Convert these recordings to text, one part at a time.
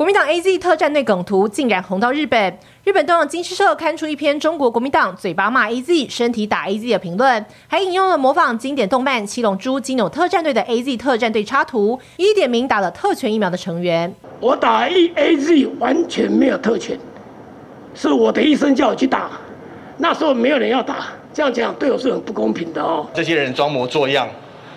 国民党 AZ 特战队梗图竟然红到日本，日本东洋经济社刊出一篇中国国民党嘴巴骂 AZ、身体打 AZ 的评论，还引用了模仿经典动漫《七龙珠》金牛特战队的 AZ 特战队插图，一一点名打了特权疫苗的成员。我打 AZ 完全没有特权，是我的医生叫我去打，那时候没有人要打，这样讲对我是很不公平的哦。这些人装模作样，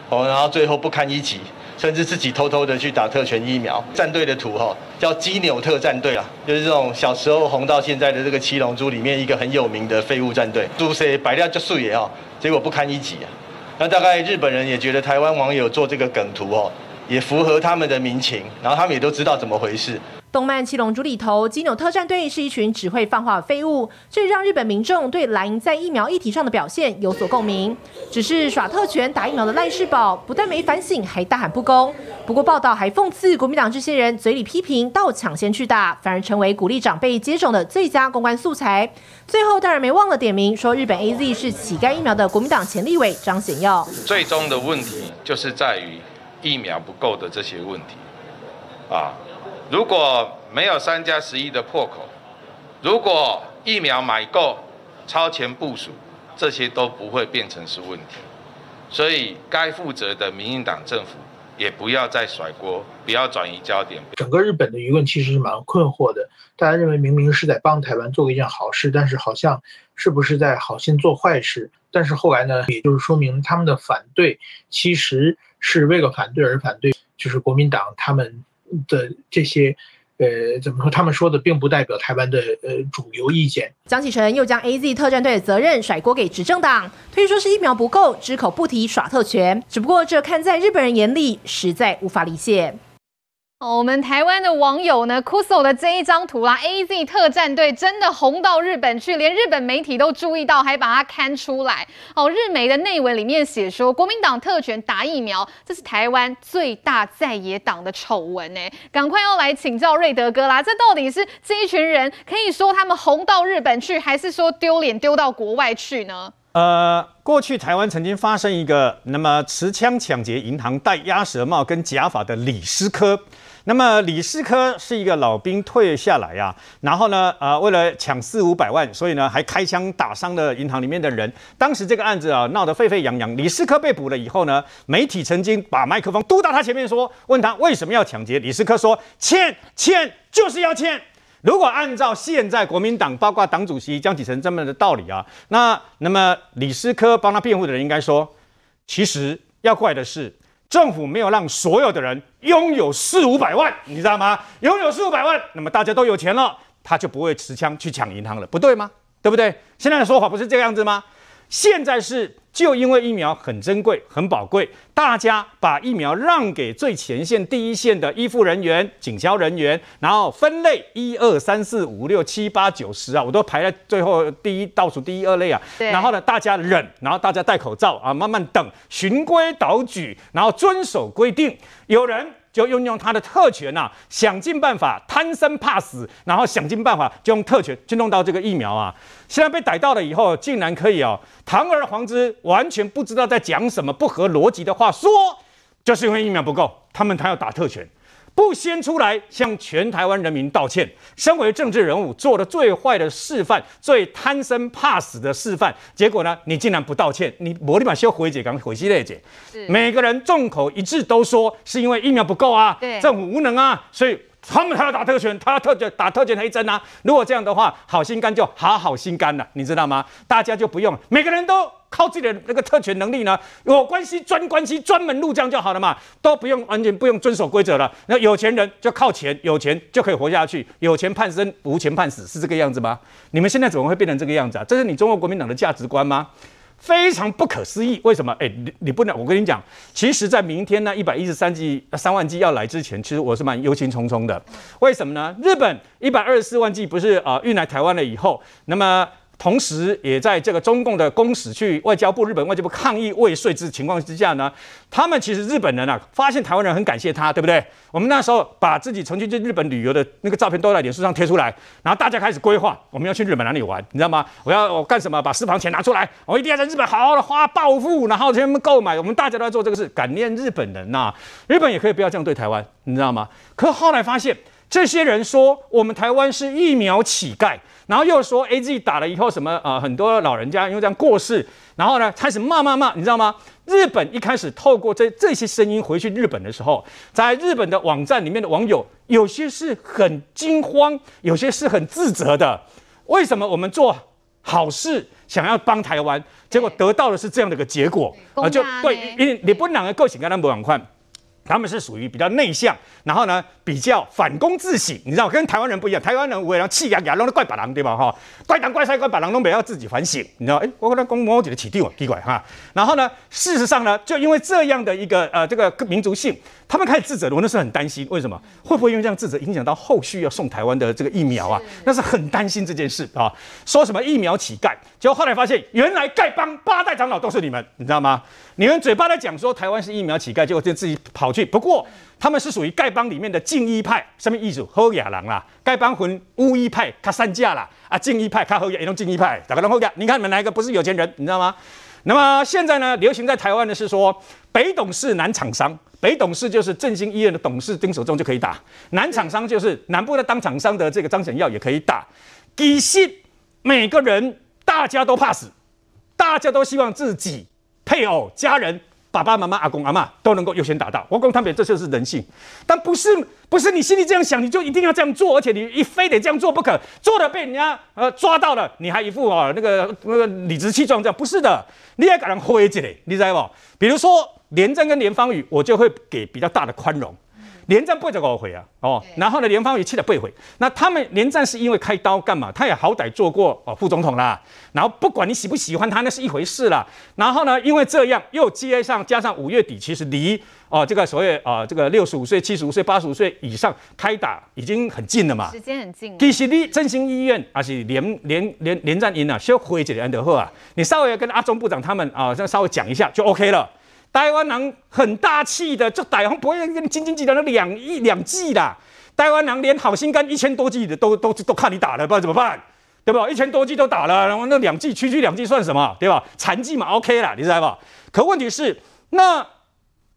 哦，然后最后不堪一击。甚至自己偷偷的去打特权疫苗，战队的图哈叫基纽特战队啊，就是这种小时候红到现在的这个七龙珠里面一个很有名的废物战队，都是摆料就素也哦，结果不堪一击啊。那大概日本人也觉得台湾网友做这个梗图哦，也符合他们的民情，然后他们也都知道怎么回事。动漫《七龙珠》里头，基纽特战队是一群只会放话的废物，这让日本民众对蓝营在疫苗议题上的表现有所共鸣。只是耍特权打疫苗的赖世宝，不但没反省，还大喊不公。不过报道还讽刺国民党这些人嘴里批评，到抢先去打，反而成为鼓励长辈接种的最佳公关素材。最后当然没忘了点名说日本 AZ 是乞丐疫苗的国民党前立委张显耀。最终的问题就是在于疫苗不够的这些问题啊。如果没有三加十一的破口，如果疫苗买够、超前部署，这些都不会变成是问题。所以该负责的民进党政府也不要再甩锅，不要转移焦点。整个日本的舆论其实是蛮困惑的，大家认为明明是在帮台湾做一件好事，但是好像是不是在好心做坏事？但是后来呢，也就是说明他们的反对其实是为了反对而反对，就是国民党他们。的这些，呃，怎么说？他们说的并不代表台湾的呃主流意见。蒋启臣又将 AZ 特战队的责任甩锅给执政党，推说是疫苗不够，只口不提耍特权。只不过这看在日本人眼里，实在无法理解。我们台湾的网友呢，Kuso 的这一张图啦，AZ 特战队真的红到日本去，连日本媒体都注意到，还把它刊出来。哦，日媒的内文里面写说，国民党特权打疫苗，这是台湾最大在野党的丑闻呢。赶快要来请教瑞德哥啦，这到底是这一群人可以说他们红到日本去，还是说丢脸丢到国外去呢？呃，过去台湾曾经发生一个那么持枪抢劫银行、戴鸭舌帽跟假发的李斯科。那么李师科是一个老兵退下来呀、啊，然后呢，呃，为了抢四五百万，所以呢还开枪打伤了银行里面的人。当时这个案子啊闹得沸沸扬扬。李师科被捕了以后呢，媒体曾经把麦克风嘟到他前面说，问他为什么要抢劫。李师科说：欠欠就是要欠。如果按照现在国民党包括党主席江启臣这么的道理啊，那那么李师科帮他辩护的人应该说，其实要怪的是。政府没有让所有的人拥有四五百万，你知道吗？拥有四五百万，那么大家都有钱了，他就不会持枪去抢银行了，不对吗？对不对？现在的说法不是这个样子吗？现在是。就因为疫苗很珍贵、很宝贵，大家把疫苗让给最前线、第一线的医护人员、警消人员，然后分类一二三四五六七八九十啊，我都排在最后第一倒数第一二类啊。对。然后呢，大家忍，然后大家戴口罩啊，慢慢等，循规蹈矩，然后遵守规定。有人。就运用他的特权呐、啊，想尽办法贪生怕死，然后想尽办法就用特权去弄到这个疫苗啊。现在被逮到了以后，竟然可以哦，堂而皇之，完全不知道在讲什么不合逻辑的话，说就是因为疫苗不够，他们他要打特权。不先出来向全台湾人民道歉，身为政治人物做的最坏的示范，最贪生怕死的示范，结果呢，你竟然不道歉，你我立马修回解，赶快回系列解。每个人众口一致都说是因为疫苗不够啊，政府无能啊，所以他们还要打特权，他要特权打特权黑针啊。如果这样的话，好心肝就好好心肝了，你知道吗？大家就不用每个人都。靠自己的那个特权能力呢，有关系专关系，专门入将就好了嘛，都不用完全不用遵守规则了。那有钱人就靠钱，有钱就可以活下去，有钱判生，无钱判死，是这个样子吗？你们现在怎么会变成这个样子啊？这是你中国国民党的价值观吗？非常不可思议。为什么？哎，你你不能，我跟你讲，其实，在明天呢，一百一十三 G 三万剂要来之前，其实我是蛮忧心忡忡的。为什么呢？日本一百二十四万剂不是啊、呃、运来台湾了以后，那么。同时，也在这个中共的公使去外交部、日本外交部抗议未遂之情况之下呢，他们其实日本人啊，发现台湾人很感谢他，对不对？我们那时候把自己曾经去日本旅游的那个照片都在脸书上贴出来，然后大家开始规划我们要去日本哪里玩，你知道吗？我要我干什么？把私房钱拿出来，我一定要在日本好好的花暴富，然后全部购买。我们大家都在做这个事，感念日本人呐、啊。日本也可以不要这样对台湾，你知道吗？可后来发现。这些人说我们台湾是疫苗乞丐，然后又说 A G 打了以后什么啊、呃，很多老人家因为这样过世，然后呢开始骂骂骂，你知道吗？日本一开始透过这这些声音回去日本的时候，在日本的网站里面的网友有些是很惊慌，有些是很自责的。为什么我们做好事想要帮台湾，结果得到的是这样的一个结果啊？就对，因为你不能够请跟他们往宽。他们是属于比较内向，然后呢比较反躬自省，你知道跟台湾人不一样，台湾人为了气压压，弄得怪把人对吧？哈，怪东怪西怪把人，都没要自己反省，你知道？哎，我跟他讲，我觉得起地奇怪哈。然后呢，事实上呢，就因为这样的一个呃这个民族性，他们开始自责，我那时候很担心，为什么？会不会因为这样自责影响到后续要送台湾的这个疫苗啊？那是很担心这件事啊。说什么疫苗乞丐，结果后来发现，原来丐帮八代长老都是你们，你知道吗？你们嘴巴在讲说台湾是疫苗乞丐，结果就自己跑去。不过他们是属于丐帮里面的净一派，什么意思？好野人啦，丐帮魂乌一派，他散架啦啊，净一派，他好野，也都净一派，大家都好野。你看你们哪一个不是有钱人？你知道吗？那么现在呢，流行在台湾的是说北董事南厂商，北董事就是振兴医院的董事丁守中就可以打，南厂商就是南部的当厂商的这个张显耀也可以打。其实每个人大家都怕死，大家都希望自己。配偶、家人、爸爸妈妈、阿公阿妈都能够优先打到。我讲他们这就是人性，但不是不是你心里这样想，你就一定要这样做，而且你一非得这样做不可，做了被人家呃抓到了，你还一副啊那个那个理直气壮这样，不是的，你也给人灰起来，你知道不？比如说连战跟连方宇，我就会给比较大的宽容。连战不会再给我回啊，哦，然后呢，连方也气得不会回。那他们连战是因为开刀干嘛？他也好歹做过哦副总统啦。然后不管你喜不喜欢他，那是一回事啦。然后呢，因为这样又接上加上五月底，其实离哦这个所谓啊这个六十五岁、七十五岁、八十五岁以上开打已经很近了嘛。时间很近。其实你振兴医院还是连连连连战营啊，先回几个安德赫啊，你稍微跟阿中部长他们啊，再稍微讲一下就 OK 了。台湾人很大气的，就台湾不会跟你斤斤计较那两亿两剂的。台湾人连好心肝一千多剂的都都都看你打了，不知道怎么办，对吧？一千多剂都打了，然后那两剂区区两剂算什么，对吧？残剂嘛，OK 了，你知道吧？可问题是，那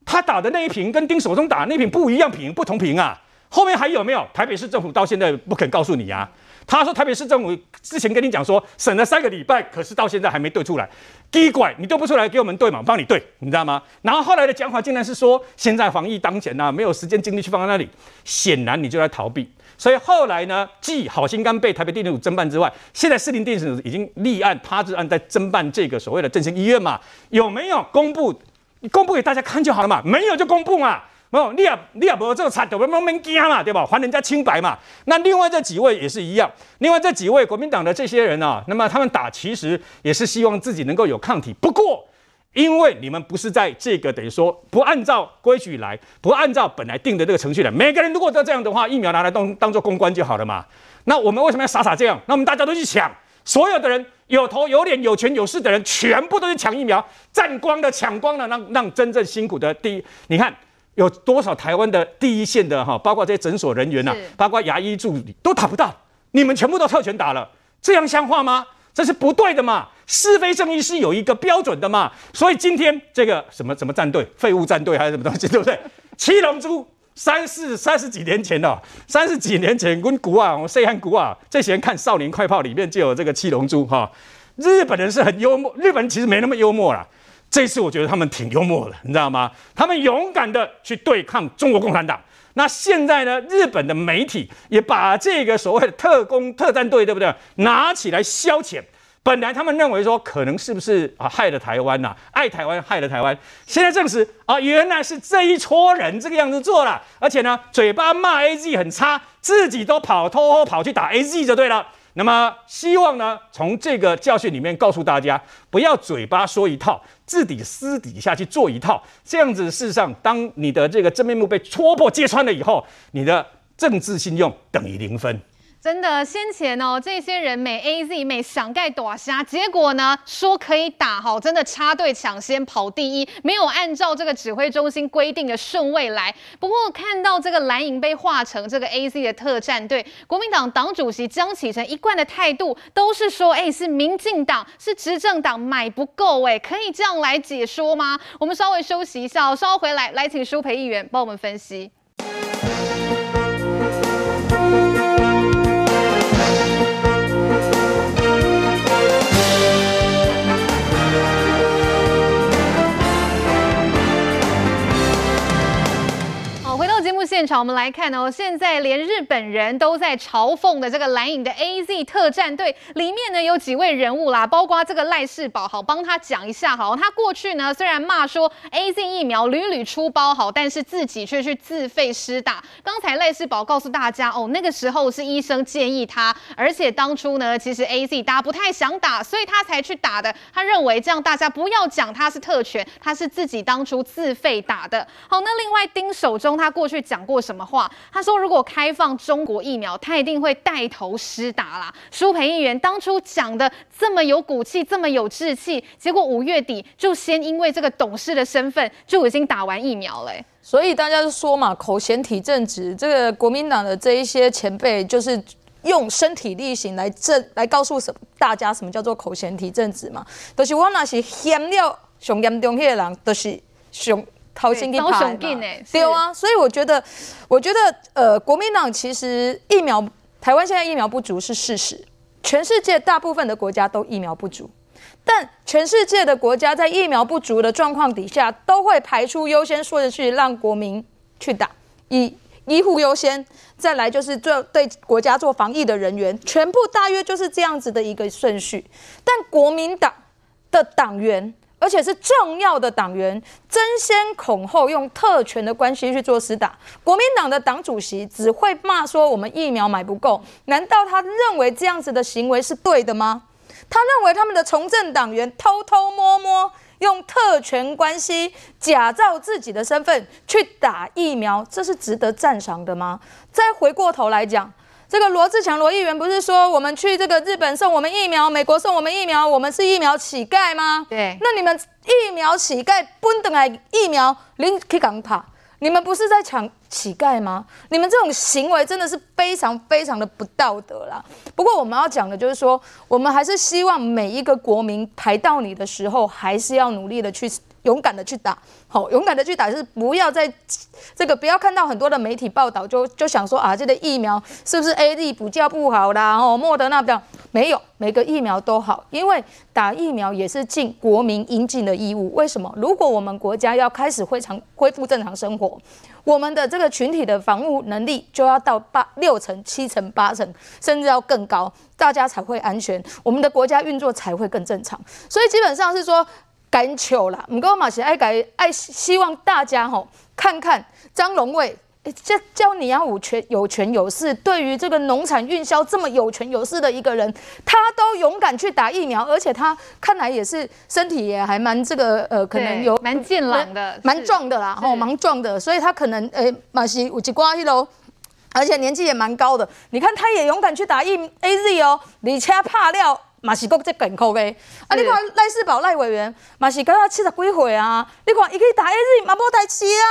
他打的那一瓶跟丁守中打那瓶不一样瓶，不同瓶啊。后面还有没有？台北市政府到现在不肯告诉你啊。他说台北市政府之前跟你讲说审了三个礼拜，可是到现在还没对出来。奇怪，你对不出来给我们对嘛？帮你对，你知道吗？然后后来的讲法竟然是说，现在防疫当前呐、啊，没有时间精力去放在那里。显然你就在逃避。所以后来呢，继好心肝被台北地检署侦办之外，现在士林地检署已经立案他治案在侦办这个所谓的振兴医院嘛？有没有公布？你公布给大家看就好了嘛？没有就公布嘛。没有，你也你也没有这个惨，对不对？没惊嘛，对吧？还人家清白嘛。那另外这几位也是一样，另外这几位国民党的这些人啊，那么他们打其实也是希望自己能够有抗体。不过，因为你们不是在这个等于说不按照规矩来，不按照本来定的这个程序来，每个人如果都这样的话，疫苗拿来当当做公关就好了嘛。那我们为什么要傻傻这样？那我们大家都去抢，所有的人有头有脸有权有势的人，全部都去抢疫苗，占光的抢光了，让让真正辛苦的第一，你看。有多少台湾的第一线的哈，包括这些诊所人员呐、啊，包括牙医助理都打不到，你们全部都特权打了，这样像话吗？这是不对的嘛，是非正义是有一个标准的嘛。所以今天这个什么什么战队，废物战队还是什么东西，对不对？七龙珠三四三十几年前的，三十几年前跟古啊，我细汉古啊，这些人看《少年快炮》里面就有这个七龙珠哈。日本人是很幽默，日本人其实没那么幽默啦。这次我觉得他们挺幽默的，你知道吗？他们勇敢的去对抗中国共产党。那现在呢，日本的媒体也把这个所谓的特工特战队，对不对？拿起来消遣。本来他们认为说，可能是不是啊害了台湾呐、爱台湾害了台湾。现在证实啊，原来是这一撮人这个样子做了，而且呢，嘴巴骂 AZ 很差，自己都跑偷偷跑去打 AZ 就对了。那么希望呢，从这个教训里面告诉大家，不要嘴巴说一套，自己私底下去做一套。这样子，事实上，当你的这个真面目被戳破、揭穿了以后，你的政治信用等于零分。真的，先前哦，这些人美 A Z 美想盖大虾，结果呢说可以打好，真的插队抢先跑第一，没有按照这个指挥中心规定的顺位来。不过看到这个蓝营被划成这个 A Z 的特战队，国民党党主席江启臣一贯的态度都是说，哎，是民进党是执政党买不够，哎，可以这样来解说吗？我们稍微休息一下，稍后回来来请舒培议员帮我们分析。现场，我们来看哦，现在连日本人都在嘲讽的这个蓝影的 AZ 特战队里面呢，有几位人物啦，包括这个赖世宝，好，帮他讲一下，好，他过去呢虽然骂说 AZ 疫苗屡屡出包好，但是自己却去自费施打。刚才赖世宝告诉大家哦，那个时候是医生建议他，而且当初呢，其实 AZ 大家不太想打，所以他才去打的。他认为这样大家不要讲他是特权，他是自己当初自费打的。好，那另外丁守中他过去讲过什么话？他说如果开放中国疫苗，他一定会带头施打啦。苏培议员当初讲的这么有骨气，这么有志气，结果五月底就先因为这个董事的身份就已经打完疫苗了。所以大家就说嘛，口嫌体正直，这个国民党的这一些前辈就是用身体力行来证来告诉什大家什么叫做口嫌体正直嘛，就是我那是嫌了上严重迄个人，就是上。掏心给拍嘛，对啊，所以我觉得，我觉得，呃，国民党其实疫苗，台湾现在疫苗不足是事实，全世界大部分的国家都疫苗不足，但全世界的国家在疫苗不足的状况底下，都会排出优先顺序让国民去打，以医护优先，再来就是做对国家做防疫的人员，全部大约就是这样子的一个顺序，但国民党的党员。而且是重要的党员争先恐后用特权的关系去做私打，国民党的党主席只会骂说我们疫苗买不够，难道他认为这样子的行为是对的吗？他认为他们的从政党员偷偷摸摸用特权关系假造自己的身份去打疫苗，这是值得赞赏的吗？再回过头来讲。这个罗志强罗议员不是说我们去这个日本送我们疫苗，美国送我们疫苗，我们是疫苗乞丐吗？对，那你们疫苗乞丐不等来疫苗，您可以赶跑，你们不是在抢乞丐吗？你们这种行为真的是非常非常的不道德啦。不过我们要讲的就是说，我们还是希望每一个国民排到你的时候，还是要努力的去。勇敢的去打，好，勇敢的去打，就是不要再这个不要看到很多的媒体报道就就想说啊，这个疫苗是不是 A D 补教不好啦？哦，莫德纳不要，没有，每个疫苗都好，因为打疫苗也是尽国民应尽的义务。为什么？如果我们国家要开始恢常恢复正常生活，我们的这个群体的防护能力就要到八六成、七成、八成，甚至要更高，大家才会安全，我们的国家运作才会更正常。所以基本上是说。敢求啦，不过嘛是爱改爱希望大家吼看看张荣味，这叫你要有权有权有势，对于这个农产运销这么有权有势的一个人，他都勇敢去打疫苗，而且他看来也是身体也还蛮这个呃，可能有蛮健朗的，蛮壮的啦，吼蛮壮的，所以他可能诶嘛是有一挂一喽，而且年纪也蛮高的，你看他也勇敢去打疫 AZ 哦，你且怕料。嘛是国际健康的，啊！你看赖世宝赖委员嘛是刚刚七十几岁啊，你看伊去打 AZ 嘛无代志啊，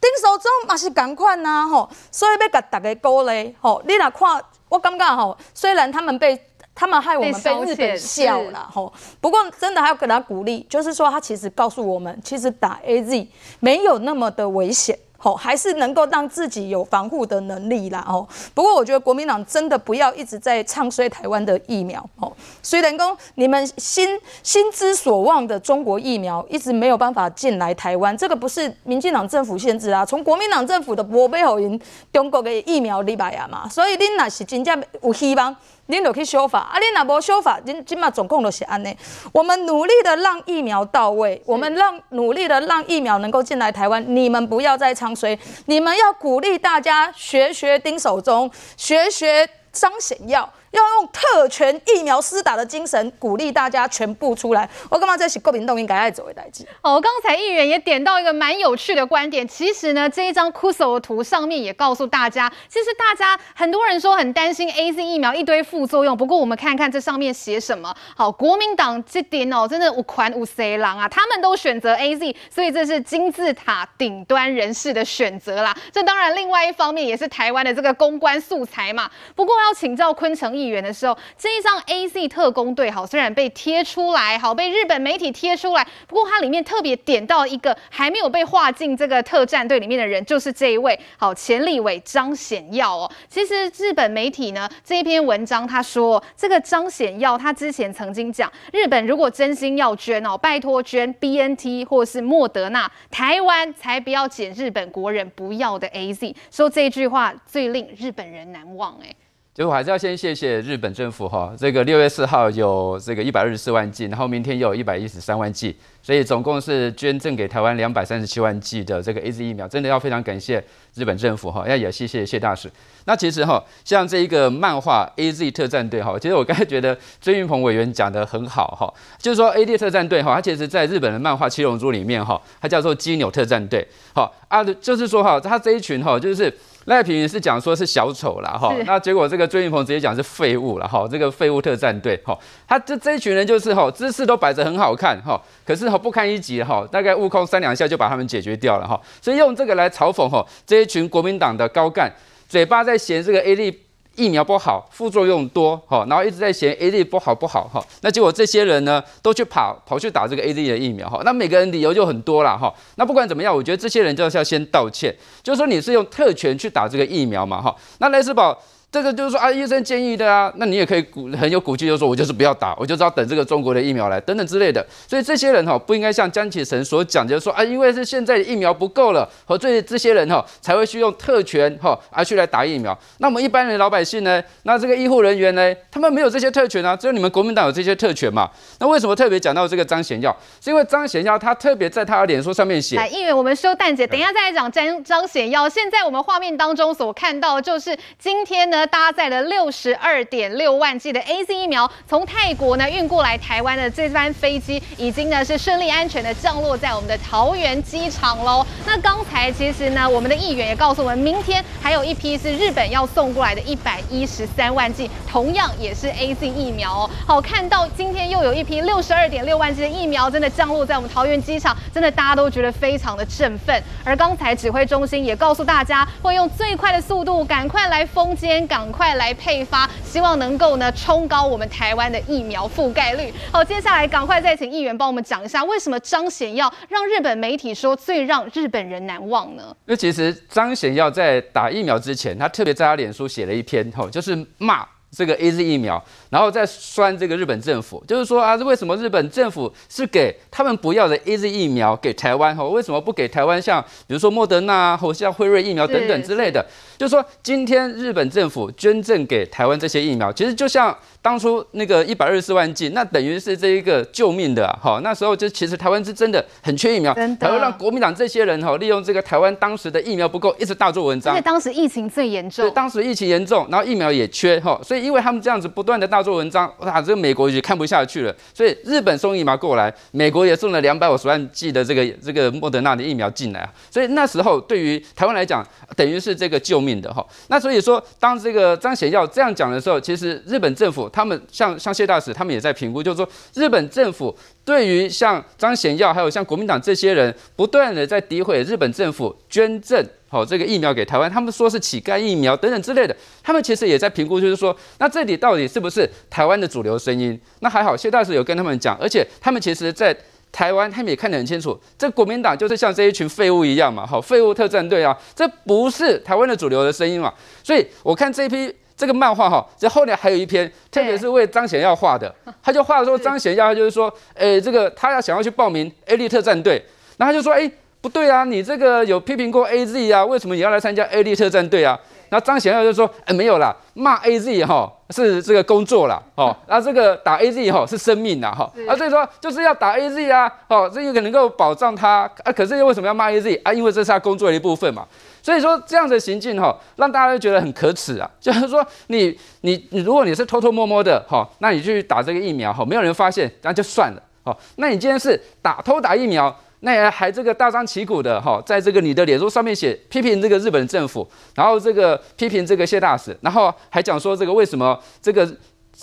丁守中嘛是共款啊吼，所以要甲大家鼓励吼，你若看我感觉吼，虽然他们被他们害我们被日本笑了吼，不过真的还要给他鼓励，就是说他其实告诉我们，其实打 AZ 没有那么的危险。吼，还是能够让自己有防护的能力啦。哦，不过我觉得国民党真的不要一直在唱衰台湾的疫苗。哦，虽然讲你们心心之所望的中国疫苗一直没有办法进来台湾，这个不是民进党政府限制啊，从国民党政府的无买予因中国的疫苗入来啊嘛。所以恁那是真正有希望。您就去修法啊！你若无修法，您今嘛总共都是安尼。我们努力的让疫苗到位，我们让努力的让疫苗能够进来台湾。你们不要再唱衰，你们要鼓励大家学学丁守中，学学张显耀。要用特权疫苗施打的精神鼓励大家全部出来。我干嘛在写国民党应该爱走的代志？哦，刚才议员也点到一个蛮有趣的观点。其实呢，这一张 Kuso 的图上面也告诉大家，其实大家很多人说很担心 AZ 疫苗一堆副作用。不过我们看看这上面写什么。好，国民党这点哦，真的五款五色狼啊，他们都选择 AZ，所以这是金字塔顶端人士的选择啦。这当然另外一方面也是台湾的这个公关素材嘛。不过要请教坤城。议员的时候，这一张 A Z 特工队好，虽然被贴出来，好被日本媒体贴出来，不过它里面特别点到一个还没有被划进这个特战队里面的人，就是这一位，好前立委张显耀哦。其实日本媒体呢这一篇文章，他说这个张显耀他之前曾经讲，日本如果真心要捐哦，拜托捐 B N T 或是莫德纳，台湾才不要捡日本国人不要的 A Z，说这一句话最令日本人难忘哎。就是我还是要先谢谢日本政府哈，这个六月四号有这个一百二十四万剂，然后明天又有一百一十三万剂，所以总共是捐赠给台湾两百三十七万剂的这个 AZ 疫苗，真的要非常感谢日本政府哈，要也谢谢谢大使。那其实哈，像这一个漫画 AZ 特战队哈，其实我刚才觉得孙运鹏委员讲得很好哈，就是说 AZ 特战队哈，它其实在日本的漫画七龙珠里面哈，它叫做基纽特战队，好啊，就是说哈，它这一群哈，就是。赖品妤是讲说是小丑啦哈，那结果这个追云鹏直接讲是废物了哈，这个废物特战队哈，他这这一群人就是哈，姿势都摆着很好看哈，可是哈不堪一击哈，大概悟空三两下就把他们解决掉了哈，所以用这个来嘲讽哈这一群国民党的高干，嘴巴在嫌这个 AZ 疫苗不好，副作用多，哈，然后一直在嫌 A D 不好不好，哈，那结果这些人呢，都去跑跑去打这个 A D 的疫苗，哈，那每个人理由就很多了，哈，那不管怎么样，我觉得这些人就是要先道歉，就是说你是用特权去打这个疫苗嘛，哈，那赖士葆。这个就是说啊，医生建议的啊，那你也可以鼓很有骨气，就说我就是不要打，我就知道等这个中国的疫苗来，等等之类的。所以这些人哈，不应该像江启臣所讲，就是说啊，因为是现在疫苗不够了，和这这些人哈才会去用特权哈而去来打疫苗。那我们一般的老百姓呢，那这个医护人员呢，他们没有这些特权啊，只有你们国民党有这些特权嘛。那为什么特别讲到这个张显耀？是因为张显耀他特别在他的脸书上面写，来，议员我们收蛋姐，等一下再来讲张张显耀。现在我们画面当中所看到的就是今天呢。搭载了六十二点六万剂的 AZ 疫苗，从泰国呢运过来台湾的这班飞机，已经呢是顺利安全的降落在我们的桃园机场喽。那刚才其实呢，我们的议员也告诉我们，明天还有一批是日本要送过来的一百一十三万剂，同样也是 AZ 疫苗哦。好，看到今天又有一批六十二点六万剂的疫苗真的降落在我们桃园机场，真的大家都觉得非常的振奋。而刚才指挥中心也告诉大家，会用最快的速度赶快来封监缄。赶快来配发，希望能够呢冲高我们台湾的疫苗覆盖率。好，接下来赶快再请议员帮我们讲一下，为什么张显耀让日本媒体说最让日本人难忘呢？因为其实张显耀在打疫苗之前，他特别在他脸书写了一篇，吼，就是骂这个 AZ 疫苗。然后再酸这个日本政府，就是说啊，为什么日本政府是给他们不要的 AZ 疫苗给台湾？吼，为什么不给台湾像比如说莫德纳或像辉瑞疫苗等等之类的？就是说今天日本政府捐赠给台湾这些疫苗，其实就像当初那个一百二十四万剂，那等于是这一个救命的哈。那时候就其实台湾是真的很缺疫苗，才会让国民党这些人哈利用这个台湾当时的疫苗不够，一直大做文章。因为当时疫情最严重，对，当时疫情严重，然后疫苗也缺哈，所以因为他们这样子不断的大。做文章，哇，这个美国也看不下去了，所以日本送疫苗过来，美国也送了两百五十万剂的这个这个莫德纳的疫苗进来啊，所以那时候对于台湾来讲，等于是这个救命命的哈。那所以说，当这个张显耀这样讲的时候，其实日本政府他们像像谢大使他们也在评估，就是说日本政府对于像张显耀还有像国民党这些人不断的在诋毁日本政府捐赠。好，这个疫苗给台湾，他们说是乞丐疫苗等等之类的，他们其实也在评估，就是说，那这里到底是不是台湾的主流声音？那还好，谢大使有跟他们讲，而且他们其实在台湾，他们也看得很清楚，这国民党就是像这一群废物一样嘛，好，废物特战队啊，这不是台湾的主流的声音嘛。所以我看这一批这个漫画哈，这后面还有一篇，特别是为张显耀画的，他就画说 张显耀就是说，诶，这个他要想要去报名 A 力特战队，然后他就说，诶。不对啊，你这个有批评过 AZ 啊？为什么你要来参加 A 力特战队啊？然后张显耀就说：哎，没有啦，骂 AZ 哈是这个工作啦，哦，那这个打 AZ 哈是生命啦，哈，啊，所以说就是要打 AZ 啊，哦，这个能够保障他啊。可是又为什么要骂 AZ 啊？因为这是他工作的一部分嘛。所以说这样的行径哈，让大家都觉得很可耻啊。就是说你你你，如果你是偷偷摸摸的哈，那你去打这个疫苗哈，没有人发现，那就算了，哦，那你今天是打偷打疫苗。那也还这个大张旗鼓的哈，在这个你的脸书上面写批评这个日本政府，然后这个批评这个谢大使，然后还讲说这个为什么这个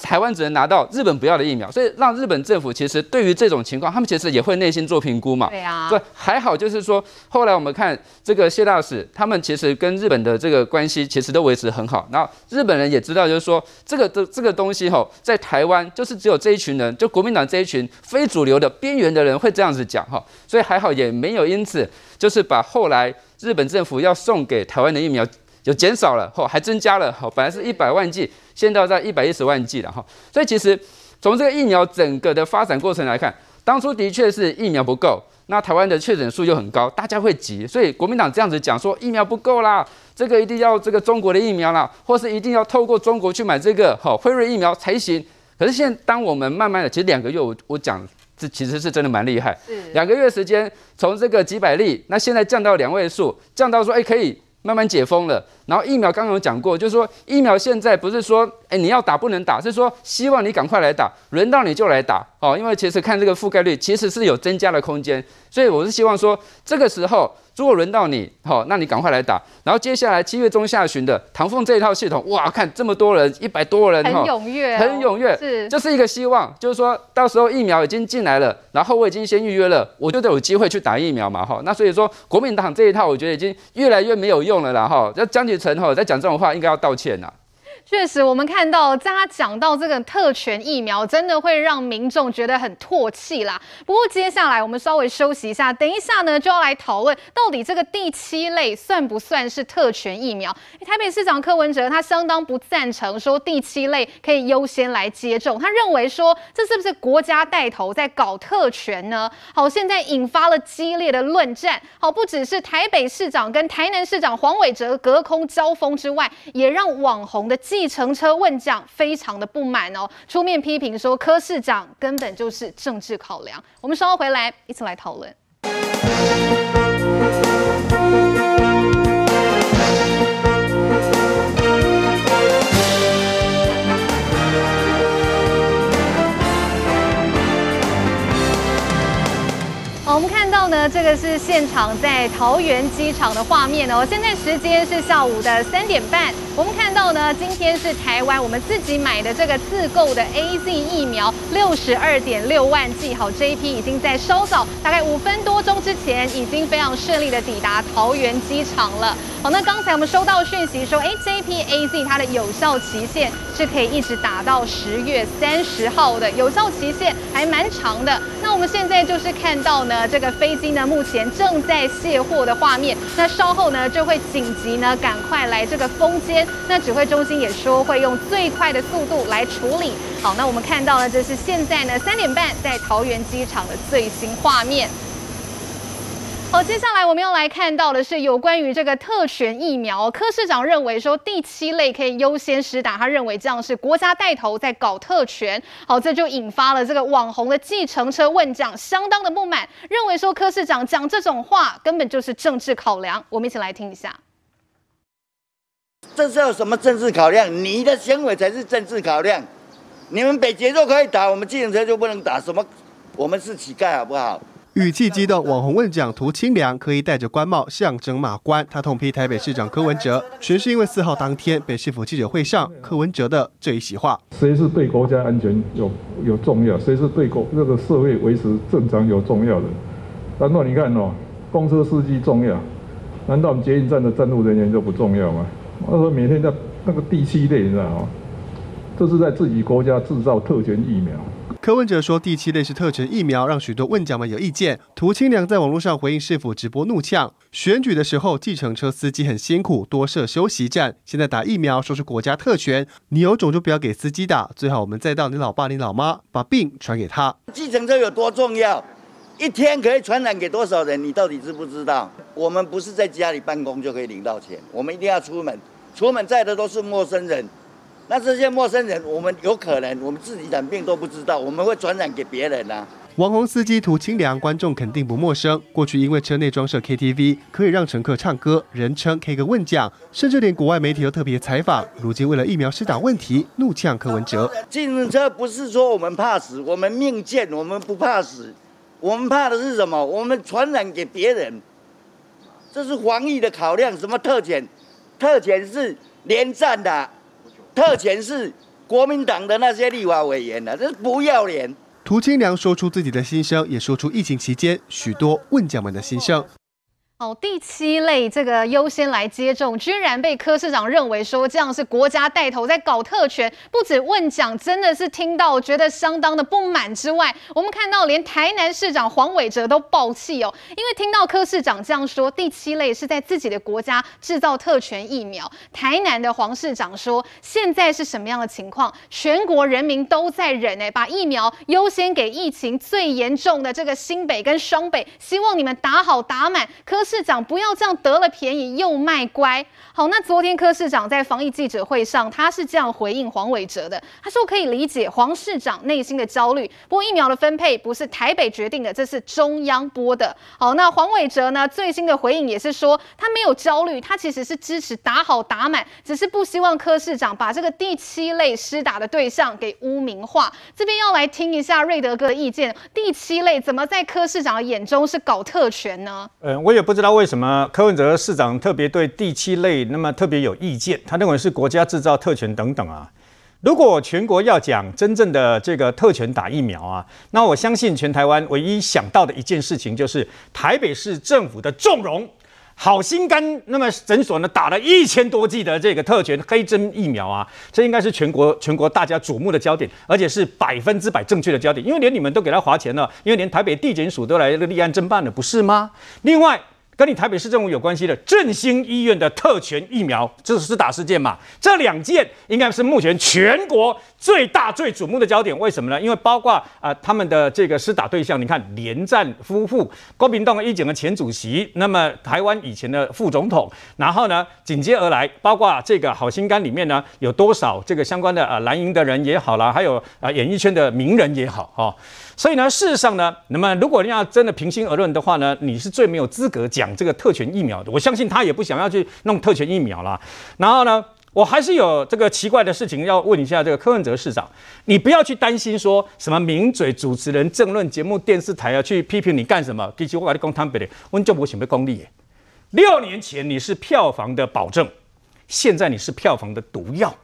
台湾只能拿到日本不要的疫苗，所以让日本政府其实对于这种情况，他们其实也会内心做评估嘛。对啊。对还好，就是说后来我们看这个谢大使，他们其实跟日本的这个关系其实都维持很好。然后日本人也知道，就是说这个这这个东西哈，在台湾就是只有这一群人，就国民党这一群非主流的边缘的人会这样子讲哈。所以还好也没有因此就是把后来日本政府要送给台湾的疫苗就减少了，吼还增加了，吼本来是一百万剂。现在在一百一十万剂了哈，所以其实从这个疫苗整个的发展过程来看，当初的确是疫苗不够，那台湾的确诊数又很高，大家会急，所以国民党这样子讲说疫苗不够啦，这个一定要这个中国的疫苗啦，或是一定要透过中国去买这个好辉瑞疫苗才行。可是现在当我们慢慢的，其实两个月我我讲这其实是真的蛮厉害，两个月时间从这个几百例，那现在降到两位数，降到说哎可以。慢慢解封了，然后疫苗刚刚有讲过，就是说疫苗现在不是说，诶你要打不能打，是说希望你赶快来打，轮到你就来打哦，因为其实看这个覆盖率其实是有增加的空间，所以我是希望说这个时候。如果轮到你，好，那你赶快来打。然后接下来七月中下旬的唐凤这一套系统，哇，看这么多人，一百多人，很踊跃，很踊跃，是，这是一个希望，就是说到时候疫苗已经进来了，然后我已经先预约了，我就得有机会去打疫苗嘛，哈。那所以说国民党这一套，我觉得已经越来越没有用了啦，哈。那江启臣哈在讲这种话，应该要道歉呐。确实，我们看到在他讲到这个特权疫苗，真的会让民众觉得很唾弃啦。不过接下来我们稍微休息一下，等一下呢就要来讨论到底这个第七类算不算是特权疫苗？台北市长柯文哲他相当不赞成说第七类可以优先来接种，他认为说这是不是国家带头在搞特权呢？好，现在引发了激烈的论战。好，不只是台北市长跟台南市长黄伟哲隔空交锋之外，也让网红的。计程车问奖非常的不满哦，出面批评说柯市长根本就是政治考量。我们稍后回来一起来讨论。到呢，这个是现场在桃园机场的画面哦。现在时间是下午的三点半。我们看到呢，今天是台湾我们自己买的这个自购的 AZ 疫苗六十二点六万剂，好，这一批已经在稍早大概五分多钟之前，已经非常顺利的抵达桃园机场了。好，那刚才我们收到讯息说，哎，这一批 AZ 它的有效期限是可以一直打到十月三十号的，有效期限还蛮长的。那我们现在就是看到呢。这个飞机呢，目前正在卸货的画面。那稍后呢，就会紧急呢，赶快来这个风间。那指挥中心也说会用最快的速度来处理。好，那我们看到呢，这是现在呢三点半在桃园机场的最新画面。好，接下来我们要来看到的是有关于这个特权疫苗。柯市长认为说第七类可以优先施打，他认为这样是国家带头在搞特权。好，这就引发了这个网红的计程车问奖相当的不满，认为说柯市长讲这种话根本就是政治考量。我们一起来听一下。这是有什么政治考量？你的行为才是政治考量。你们北捷都可以打，我们计程车就不能打？什么？我们是乞丐好不好？语气激动，网红问奖涂清凉可以戴着官帽象征马官。他痛批台北市长柯文哲，全是因为四号当天北市府记者会上柯文哲的这一席话。谁是对国家安全有有重要？谁是对国这个社会维持正常有重要的？难道你看哦，公车司机重要？难道我们捷运站的站务人员就不重要吗？他说每天在那个第七类，你知道吗？这是在自己国家制造特权疫苗。柯文哲说，第七类是特权疫苗，让许多问奖们有意见。涂清良在网络上回应市府直播怒呛：选举的时候，计程车司机很辛苦，多设休息站。现在打疫苗说是国家特权，你有种就不要给司机打，最好我们再到你老爸、你老妈，把病传给他。计程车有多重要？一天可以传染给多少人？你到底知不知道？我们不是在家里办公就可以领到钱，我们一定要出门，出门载的都是陌生人。那这些陌生人，我们有可能我们自己染病都不知道，我们会传染给别人啊。网红司机涂清凉，观众肯定不陌生。过去因为车内装设 KTV，可以让乘客唱歌，人称 K 歌问奖，甚至连国外媒体都特别采访。如今为了疫苗施打问题，怒呛柯文哲。计程车不是说我们怕死，我们命贱，我们不怕死，我们怕的是什么？我们传染给别人，这是防疫的考量。什么特权？特权是连战的。特权是国民党的那些立法委员啊，这是不要脸。涂清良说出自己的心声，也说出疫情期间许多问讲们的心声。哦，第七类这个优先来接种，居然被柯市长认为说这样是国家带头在搞特权，不止问讲，真的是听到觉得相当的不满之外，我们看到连台南市长黄伟哲都爆气哦，因为听到柯市长这样说，第七类是在自己的国家制造特权疫苗。台南的黄市长说，现在是什么样的情况？全国人民都在忍哎，把疫苗优先给疫情最严重的这个新北跟双北，希望你们打好打满。柯。市长不要这样得了便宜又卖乖。好，那昨天柯市长在防疫记者会上，他是这样回应黄伟哲的。他说可以理解黄市长内心的焦虑，不过疫苗的分配不是台北决定的，这是中央拨的。好，那黄伟哲呢最新的回应也是说，他没有焦虑，他其实是支持打好打满，只是不希望柯市长把这个第七类施打的对象给污名化。这边要来听一下瑞德哥的意见，第七类怎么在柯市长的眼中是搞特权呢？嗯，我也不知。知道为什么柯文哲市长特别对第七类那么特别有意见？他认为是国家制造特权等等啊。如果全国要讲真正的这个特权打疫苗啊，那我相信全台湾唯一想到的一件事情就是台北市政府的纵容。好心肝，那么诊所呢打了一千多剂的这个特权黑针疫苗啊，这应该是全国全国大家瞩目的焦点，而且是百分之百正确的焦点，因为连你们都给他划钱了，因为连台北地检署都来立案侦办了，不是吗？另外。跟你台北市政府有关系的振兴医院的特权疫苗，这是打事件嘛？这两件应该是目前全国最大最瞩目的焦点。为什么呢？因为包括啊、他们的这个施打对象，你看连战夫妇、国民党一整个前主席，那么台湾以前的副总统，然后呢紧接而来，包括这个好心肝里面呢有多少这个相关的啊蓝营的人也好啦，还有啊演艺圈的名人也好哈。所以呢，事实上呢，那么如果你要真的平心而论的话呢，你是最没有资格讲这个特权疫苗的。我相信他也不想要去弄特权疫苗啦。然后呢，我还是有这个奇怪的事情要问一下这个柯文哲市长，你不要去担心说什么名嘴主持人、政论节目、电视台要去批评你干什么？其实我跟你讲坦白的，我就不想被功利耶。六年前你是票房的保证，现在你是票房的毒药。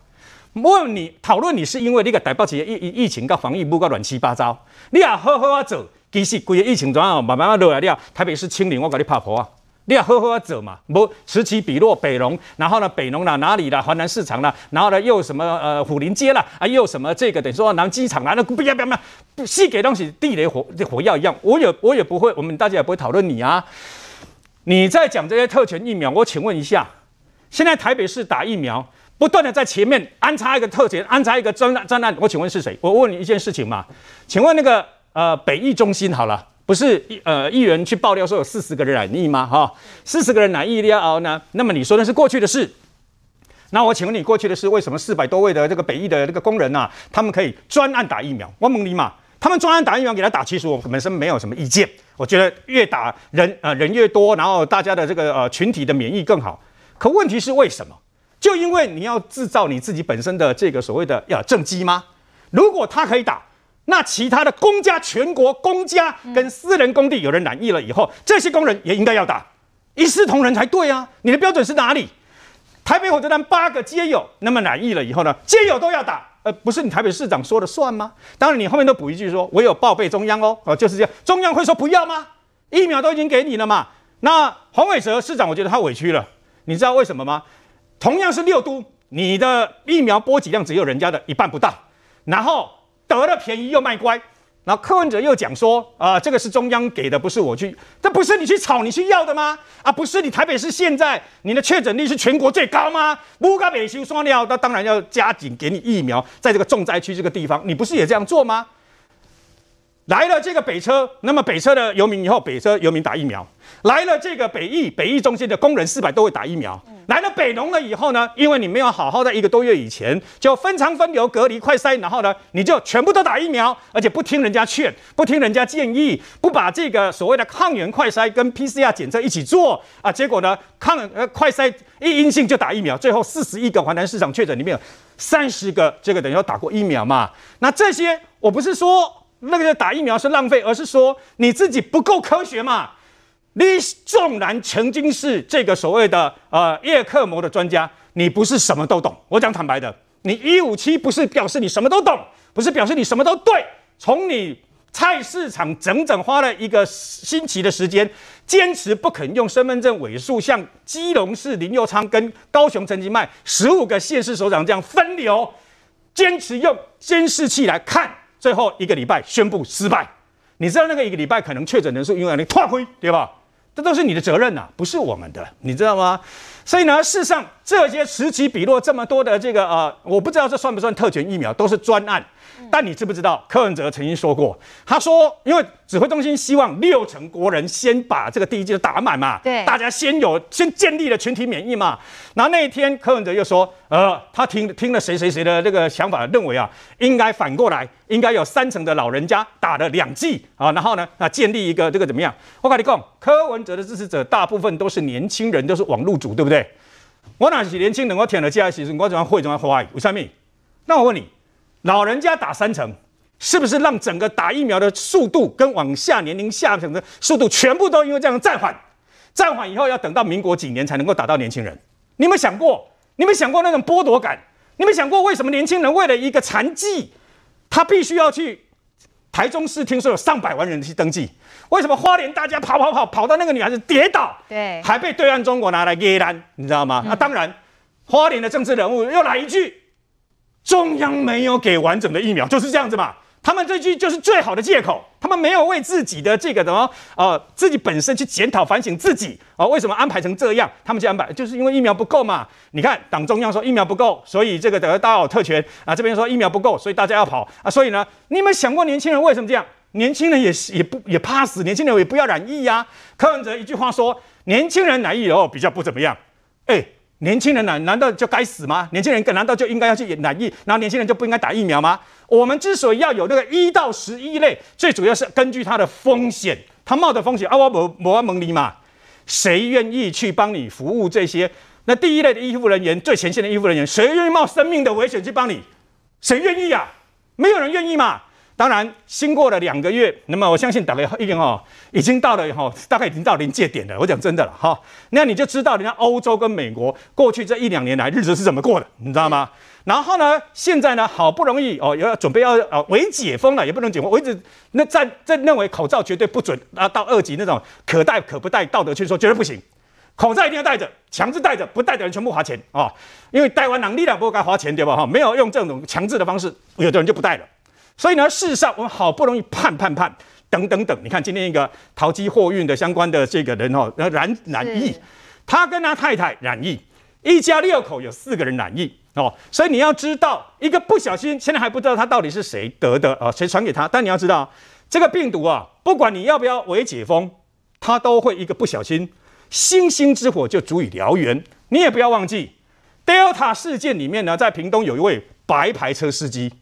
问你讨论你是因为那个台北市疫疫疫情跟防疫不够乱七八糟，你也好好啊做，其实规个疫情怎样慢慢落来了，台北市清零，我给你拍破啊，你也好好啊做嘛，不此起彼落北农，然后呢北农啦哪里啦华南市场啦，然后呢又什么呃虎林街啦啊又什么这个等于说南机场啊那不要不要不要，细给东西地雷火火药一样，我也我也不会，我们大家也不会讨论你啊，你在讲这些特权疫苗，我请问一下，现在台北市打疫苗。不断的在前面安插一个特权，安插一个专专案，我请问是谁？我问你一件事情嘛，请问那个呃北医中心好了，不是呃议员去爆料说有四十个人染疫吗？哈，四十个人染疫了呢？那么你说那是过去的事，那我请问你过去的事，为什么四百多位的这个北医的这个工人呐、啊，他们可以专案打疫苗？我问你嘛，他们专案打疫苗给他打，其实我本身没有什么意见，我觉得越打人呃人越多，然后大家的这个呃群体的免疫更好。可问题是为什么？就因为你要制造你自己本身的这个所谓的要政绩吗？如果他可以打，那其他的公家、全国公家跟私人工地有人染疫了以后，这些工人也应该要打，一视同仁才对啊！你的标准是哪里？台北火车站八个街友那么染疫了以后呢，街友都要打，呃，不是你台北市长说了算吗？当然你后面都补一句说，我有报备中央哦，哦，就是这样，中央会说不要吗？疫苗都已经给你了嘛。那黄伟哲市长，我觉得他委屈了，你知道为什么吗？同样是六都，你的疫苗拨给量只有人家的一半不到，然后得了便宜又卖乖，然后柯文哲又讲说啊、呃，这个是中央给的，不是我去，这不是你去炒你去要的吗？啊，不是你台北市现在你的确诊率是全国最高吗？不该北修双料，那当然要加紧给你疫苗，在这个重灾区这个地方，你不是也这样做吗？来了这个北车，那么北车的游民以后，北车游民打疫苗；来了这个北疫北疫中心的工人四百多位打疫苗；来了北农了以后呢，因为你没有好好在一个多月以前就分仓分流隔离快筛，然后呢，你就全部都打疫苗，而且不听人家劝，不听人家建议，不把这个所谓的抗原快筛跟 PCR 检测一起做啊，结果呢，抗呃快筛一阴性就打疫苗，最后四十一个华南市场确诊里面有三十个这个等于说打过疫苗嘛，那这些我不是说。那个打疫苗是浪费，而是说你自己不够科学嘛？你纵然曾经是这个所谓的呃叶克膜的专家，你不是什么都懂。我讲坦白的，你一五七不是表示你什么都懂，不是表示你什么都对。从你菜市场整整花了一个星期的时间，坚持不肯用身份证尾数，像基隆市林佑昌跟高雄陈其迈十五个县市首长这样分流，坚持用监视器来看，最后一个礼拜宣布失败。你知道那个一个礼拜可能确诊人数因为你脱灰，对吧？这都是你的责任呐、啊，不是我们的，你知道吗？所以呢，事实上这些此起彼落这么多的这个呃，我不知道这算不算特权疫苗，都是专案。但你知不知道柯文哲曾经说过，他说，因为指挥中心希望六成国人先把这个第一剂打满嘛，对，大家先有先建立了群体免疫嘛。然后那一天柯文哲又说，呃，他听听了谁谁谁的这个想法，认为啊，应该反过来，应该有三成的老人家打了两剂啊，然后呢，啊，建立一个这个怎么样？我跟你讲，柯文哲的支持者大部分都是年轻人，都是网络族，对不对？我哪是年轻人，我舔了加其实我怎么会怎么怀疑？为什么？那我问你。老人家打三成，是不是让整个打疫苗的速度跟往下年龄下层的速度全部都因为这样暂缓？暂缓以后要等到民国几年才能够打到年轻人？你有没有想过？你有没有想过那种剥夺感？你有没有想过为什么年轻人为了一个残疾，他必须要去台中市？听说有上百万人去登记，为什么花莲大家跑跑跑跑到那个女孩子跌倒，对，还被对岸中国拿来给单，你知道吗？那、嗯啊、当然，花莲的政治人物又来一句。中央没有给完整的疫苗，就是这样子嘛。他们这句就是最好的借口，他们没有为自己的这个什么呃自己本身去检讨反省自己啊、呃，为什么安排成这样？他们就安排，就是因为疫苗不够嘛。你看，党中央说疫苗不够，所以这个得到特权啊。这边说疫苗不够，所以大家要跑啊。所以呢，你有没有想过年轻人为什么这样？年轻人也也不也怕死，年轻人也不要染疫呀、柯文哲一句话说，年轻人染疫以后比较不怎么样，哎、年轻人难难道就该死吗？年轻人难道就应该要去染疫？然后年轻人就不应该打疫苗吗？我们之所以要有那个一到十一类，最主要是根据它的风险，它冒的风险啊，我无无阿蒙你嘛？谁愿意去帮你服务这些？那第一类的医护人员，最前线的医护人员，谁愿意冒生命的危险去帮你？谁愿意啊？没有人愿意嘛？当然，经过了两个月，那么我相信大概已经哦，已经到了哈，大概已经到临界点了。我讲真的了哈，那你就知道人家欧洲跟美国过去这一两年来日子是怎么过的，你知道吗？然后呢，现在呢，好不容易哦，要准备要呃微解封了，也不能解封。我一直那在在认为口罩绝对不准啊，到二级那种可戴可不戴，道德劝说绝对不行，口罩一定要戴着，强制戴着，不戴的人全部罚钱啊、哦，因为戴完能力量不该罚钱对吧？哈，没有用这种强制的方式，有的人就不戴了。所以呢，事实上我们好不容易判判判等等等，你看今天一个淘机货运的相关的这个人哦，染染疫，他跟他太太染疫，一家六口有四个人染疫哦。所以你要知道，一个不小心，现在还不知道他到底是谁得的啊，谁传给他？但你要知道，这个病毒啊，不管你要不要为解封，它都会一个不小心，星星之火就足以燎原。你也不要忘记，Delta 事件里面呢，在屏东有一位白牌车司机。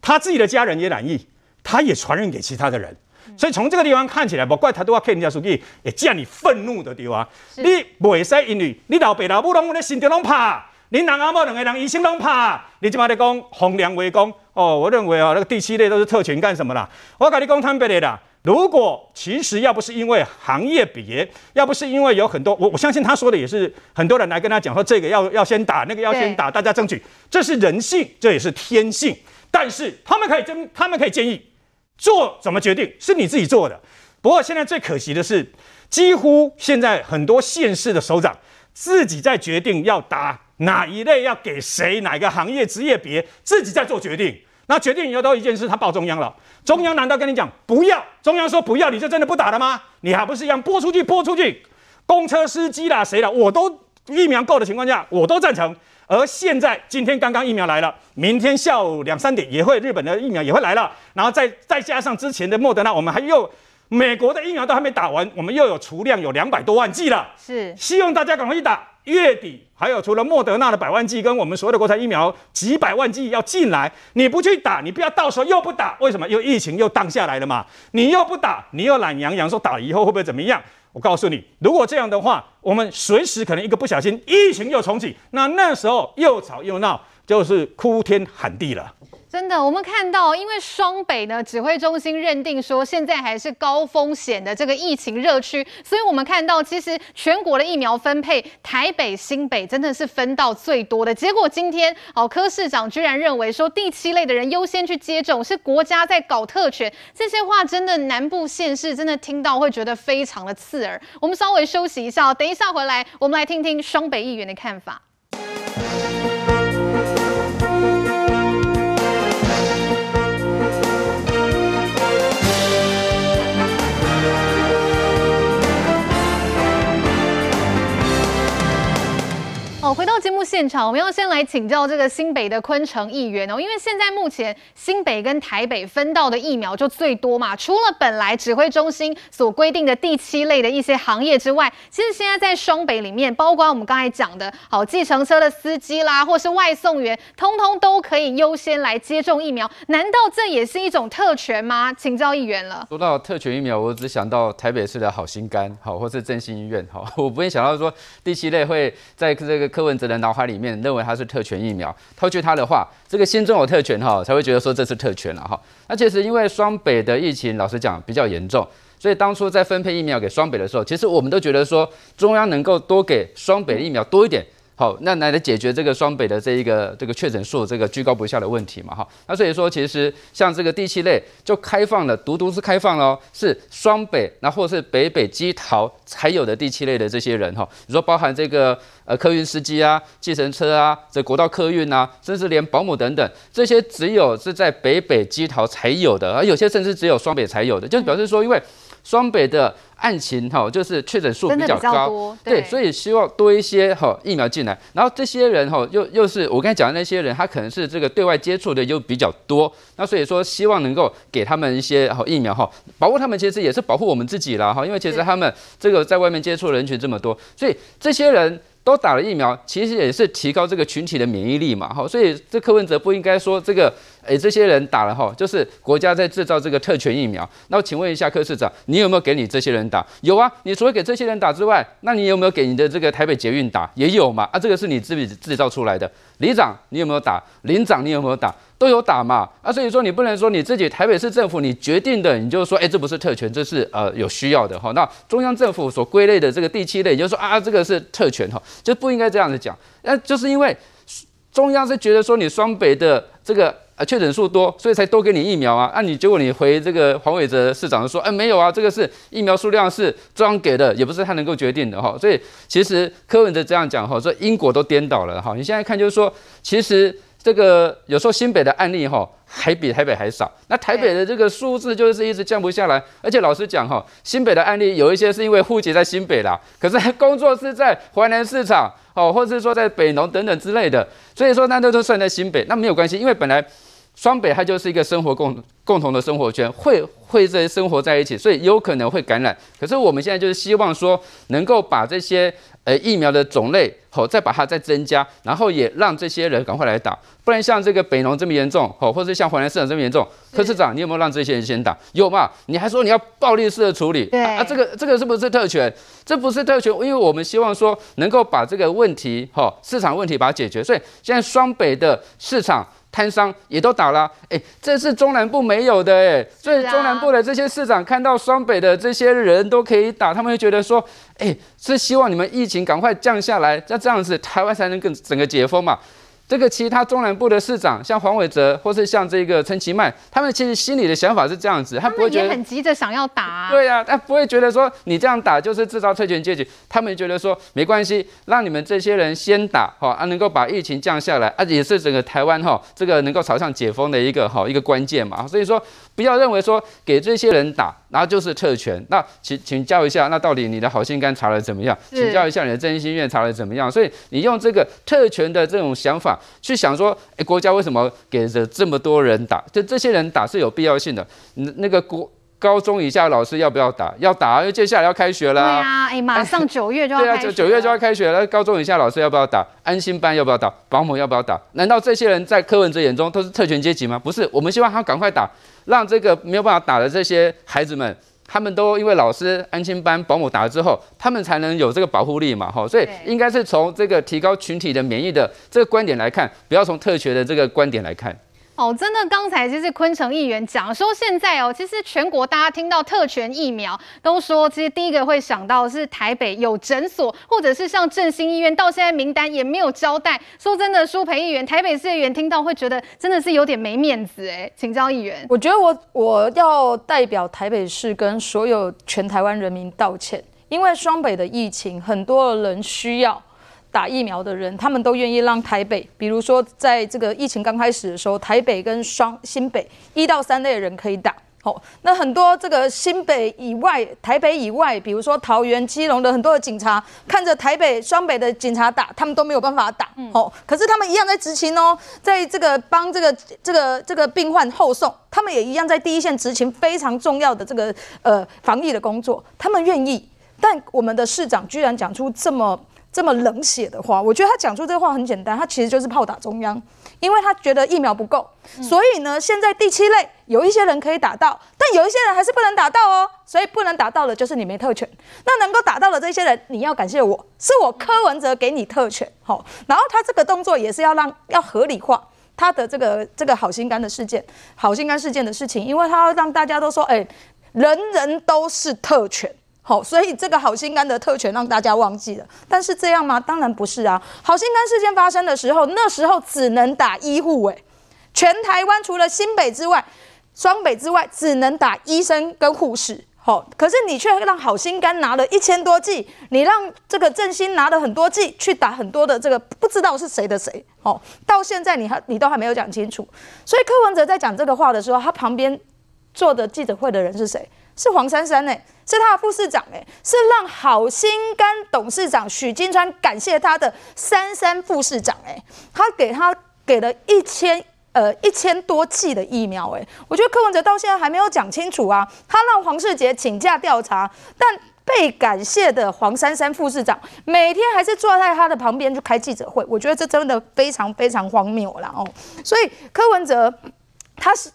他自己的家人也染疫，他也传染给其他的人，所以从这个地方看起来，不怪他都要看人家书记，也叫你愤怒的地方。你不会使因为你老爸老母拢在心中拢怕，你两阿母两个人医生拢怕，你即马在讲洪良为公哦，我认为啊，那个第七类都是特权干什么啦？我跟你讲坦白的啦，如果其实要不是因为行业别，要不是因为有很多，我我相信他说的也是很多人来跟他讲说，这个要要先打，那个要先打，大家争取，这是人性，这也是天性。但是他们可以真，他们可以建议做怎么决定，是你自己做的。不过现在最可惜的是，几乎现在很多县市的首长自己在决定要打哪一类，要给谁，哪个行业职业别，自己在做决定。那决定以后都一件事，他报中央了。中央难道跟你讲不要？中央说不要，你就真的不打了吗？你还不是一样拨出去，拨出去，公车司机啦，谁啦，我都疫苗够的情况下，我都赞成。而现在，今天刚刚疫苗来了，明天下午两三点也会，日本的疫苗也会来了，然后再再加上之前的莫德纳，我们还又美国的疫苗都还没打完，我们又有储量有两百多万剂了，是希望大家赶快去打。月底还有除了莫德纳的百万剂跟我们所有的国产疫苗几百万剂要进来，你不去打，你不要到时候又不打，为什么？因为疫情又荡下来了嘛，你又不打，你又懒洋洋说打了以后会不会怎么样？我告诉你，如果这样的话，我们随时可能一个不小心，疫情又重启，那那时候又吵又闹，就是哭天喊地了。真的，我们看到，因为双北呢指挥中心认定说现在还是高风险的这个疫情热区，所以我们看到其实全国的疫苗分配，台北、新北真的是分到最多的。结果今天哦，柯市长居然认为说第七类的人优先去接种，是国家在搞特权，这些话真的南部县市真的听到会觉得非常的刺耳。我们稍微休息一下，等一下回来，我们来听听双北议员的看法。回到节目现场，我们要先来请教这个新北的昆城议员哦，因为现在目前新北跟台北分到的疫苗就最多嘛，除了本来指挥中心所规定的第七类的一些行业之外，其实现在在双北里面，包括我们刚才讲的，好，计程车的司机啦，或是外送员，通通都可以优先来接种疫苗，难道这也是一种特权吗？请教议员了。说到特权疫苗，我只想到台北市的好心肝，好，或是振兴医院，好，我不会想到说第七类会在这个。柯文哲的脑海里面认为它是特权疫苗，套句他的话，这个心中有特权哈，才会觉得说这是特权了哈。那其实因为双北的疫情，老实讲比较严重，所以当初在分配疫苗给双北的时候，其实我们都觉得说中央能够多给双北的疫苗多一点。好，那来来解决这个双北的这一个这个确诊数这个居高不下的问题嘛，哈，那所以说其实像这个第七类就开放了，独独是开放了，是双北，那或是北北基桃才有的第七类的这些人哈，你说包含这个呃客运司机啊、计程车啊、这国道客运啊，甚至连保姆等等，这些只有是在北北基桃才有的，而有些甚至只有双北才有的，就表示说因为。双北的案情哈，就是确诊数比较高，对，所以希望多一些哈疫苗进来。然后这些人哈，又又是我刚才讲的那些人，他可能是这个对外接触的又比较多，那所以说希望能够给他们一些好疫苗哈，保护他们其实也是保护我们自己啦哈，因为其实他们这个在外面接触的人群这么多，所以这些人。都打了疫苗，其实也是提高这个群体的免疫力嘛，哈，所以这柯文哲不应该说这个，诶，这些人打了哈，就是国家在制造这个特权疫苗。那我请问一下柯市长，你有没有给你这些人打？有啊，你除了给这些人打之外，那你有没有给你的这个台北捷运打？也有嘛，啊，这个是你自己制造出来的。里长，你有没有打？林长，你有没有打？都有打嘛，啊，所以说你不能说你自己台北市政府你决定的，你就说，哎，这不是特权，这是呃有需要的哈。那中央政府所归类的这个第七类，你就说啊，这个是特权哈，就不应该这样子讲。那就是因为中央是觉得说你双北的这个呃确诊数多，所以才多给你疫苗啊。那你结果你回这个黄伟哲市长说，哎，没有啊，这个是疫苗数量是中央给的，也不是他能够决定的哈。所以其实柯文哲这样讲哈，说因果都颠倒了哈。你现在看就是说，其实。这个有时候新北的案例哈还比台北还少，那台北的这个数字就是一直降不下来，而且老实讲哈，新北的案例有一些是因为户籍在新北啦，可是工作是在淮南市场哦，或是说在北农等等之类的，所以说那都都算在新北，那没有关系，因为本来双北它就是一个生活共共同的生活圈，会会在生活在一起，所以有可能会感染。可是我们现在就是希望说能够把这些。呃，疫苗的种类好，再把它再增加，然后也让这些人赶快来打，不然像这个北农这么严重，好，或者像淮南市场这么严重，柯市长，你有没有让这些人先打？有嘛？你还说你要暴力式的处理，对啊，这个这个是不是特权？这不是特权，因为我们希望说能够把这个问题，好，市场问题把它解决，所以现在双北的市场。摊商也都打了，哎，这是中南部没有的，哎，所以中南部的这些市长看到双北的这些人都可以打，他们会觉得说，哎，是希望你们疫情赶快降下来，那这样子台湾才能更整个解封嘛。这个其他中南部的市长，像黄伟哲，或是像这个陈其迈，他们其实心里的想法是这样子，他不会觉得很急着想要打、啊。对呀、啊，他不会觉得说你这样打就是制造特权阶级，他们觉得说没关系，让你们这些人先打，哈啊，能够把疫情降下来，啊，也是整个台湾哈这个能够朝向解封的一个好一个关键嘛。所以说，不要认为说给这些人打，然后就是特权。那请请教一下，那到底你的好心肝查的怎么样？请教一下你的真心愿查的怎么样？所以你用这个特权的这种想法。去想说，哎，国家为什么给着这么多人打？就这些人打是有必要性的。那那个国高中以下老师要不要打？要打，因为接下来要开学了。对啊，哎，马上九月就要开学。对啊，九九月就要开学了。高中以下老师要不要打？安心班要不要打？保姆要不要打？难道这些人在柯文哲眼中都是特权阶级吗？不是，我们希望他赶快打，让这个没有办法打的这些孩子们他们都因为老师、安心班、保姆打了之后，他们才能有这个保护力嘛，哈，所以应该是从这个提高群体的免疫的这个观点来看，不要从特权的这个观点来看。哦，真的，刚才就是昆城议员讲说，现在哦，其实全国大家听到特权疫苗，都说其实第一个会想到是台北有诊所，或者是像振兴医院，到现在名单也没有交代。说真的，舒培议员，台北市议员听到会觉得真的是有点没面子哎，请教议员。我觉得我我要代表台北市跟所有全台湾人民道歉，因为双北的疫情，很多人需要。打疫苗的人，他们都愿意让台北，比如说在这个疫情刚开始的时候，台北跟双新北一到三类的人可以打。哦，那很多这个新北以外、台北以外，比如说桃园、基隆的很多的警察，看着台北、双北的警察打，他们都没有办法打。哦，可是他们一样在执勤哦，在这个帮这个这个这个病患后送，他们也一样在第一线执勤非常重要的这个呃防疫的工作，他们愿意。但我们的市长居然讲出这么。这么冷血的话，我觉得他讲出这个话很简单，他其实就是炮打中央，因为他觉得疫苗不够，所以呢，现在第七类有一些人可以打到，但有一些人还是不能打到哦，所以不能打到的就是你没特权，那能够打到的这些人，你要感谢我，是我柯文哲给你特权，好，然后他这个动作也是要让要合理化他的这个这个好心肝的事件，好心肝事件的事情，因为他要让大家都说，哎，人人都是特权。好，所以这个好心肝的特权让大家忘记了，但是这样吗？当然不是啊！好心肝事件发生的时候，那时候只能打医护，诶，全台湾除了新北之外，双北之外，只能打医生跟护士。好，可是你却让好心肝拿了一千多剂，你让这个振兴拿了很多剂去打很多的这个不知道是谁的谁。好，到现在你还你都还没有讲清楚，所以柯文哲在讲这个话的时候，他旁边坐的记者会的人是谁？是黄珊珊哎，是他的副市长哎，是让好心肝董事长许金川感谢他的珊珊副市长哎，他给他给了一千呃一千多剂的疫苗哎，我觉得柯文哲到现在还没有讲清楚啊，他让黄世杰请假调查，但被感谢的黄珊珊副市长每天还是坐在他的旁边去开记者会，我觉得这真的非常非常荒谬了哦，所以柯文哲他是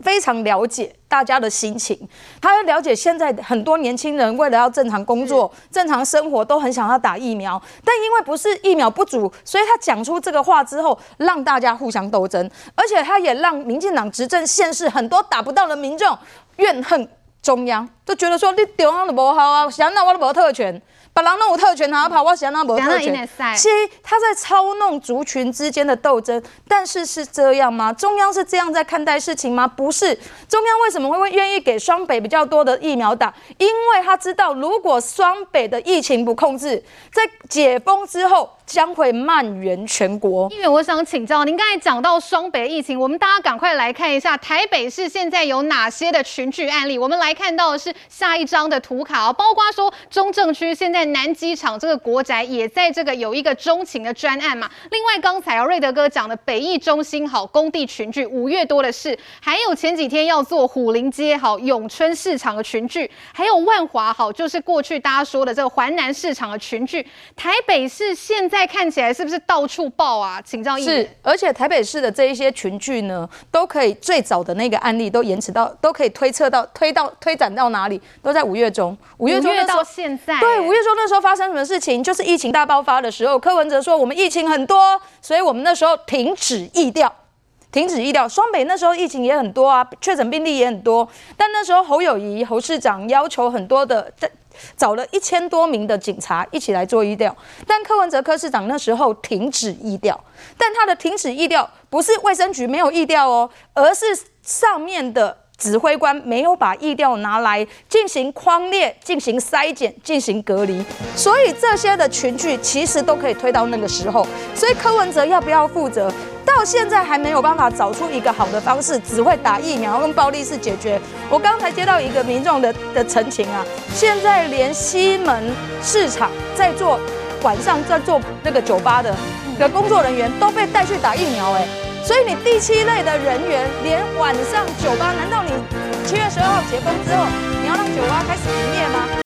非常了解。大家的心情，他要了解现在很多年轻人为了要正常工作、正常生活，都很想要打疫苗，但因为不是疫苗不足，所以他讲出这个话之后，让大家互相斗争，而且他也让民进党执政县市很多打不到的民众怨恨中央，就觉得说你中央都不好啊，想那我都没特权。把狼弄有特权，他跑我想那没特权。其实他在操弄族群之间的斗争，但是是这样吗？中央是这样在看待事情吗？不是。中央为什么会会愿意给双北比较多的疫苗打？因为他知道，如果双北的疫情不控制，在解封之后。将会蔓延全国。因为，我想请教您，刚才讲到双北疫情，我们大家赶快来看一下台北市现在有哪些的群聚案例。我们来看到的是下一张的图卡哦，包括说中正区现在南机场这个国宅也在这个有一个中情的专案嘛。另外刚才啊瑞德哥讲的北艺中心好工地群聚，五月多的事，还有前几天要做虎林街好永春市场的群聚，还有万华好就是过去大家说的这个环南市场的群聚。台北市现在。现在看起来是不是到处爆啊？请教议员。是，而且台北市的这一些群聚呢，都可以最早的那个案例都延迟到，都可以推测到推到推展到哪里？都在五月中。五月中到现在。对，五月中那时候发生什么事情？就是疫情大爆发的时候，柯文哲说我们疫情很多，所以我们那时候停止疫调，停止疫调。双北那时候疫情也很多啊，确诊病例也很多，但那时候侯友谊侯市长要求很多的在。找了一千多名的警察一起来做疫调，但柯文哲柯市长那时候停止疫调，但他的停止疫调不是卫生局没有疫调哦，而是上面的指挥官没有把疫调拿来进行框列、进行筛检、进行隔离，所以这些的群聚其实都可以推到那个时候，所以柯文哲要不要负责？到现在还没有办法找出一个好的方式，只会打疫苗用暴力式解决。我刚才接到一个民众的的陈情啊，现在连西门市场在做晚上在做那个酒吧的的工作人员都被带去打疫苗哎，所以你第七类的人员连晚上酒吧，难道你七月十二号结婚之后，你要让酒吧开始营业吗？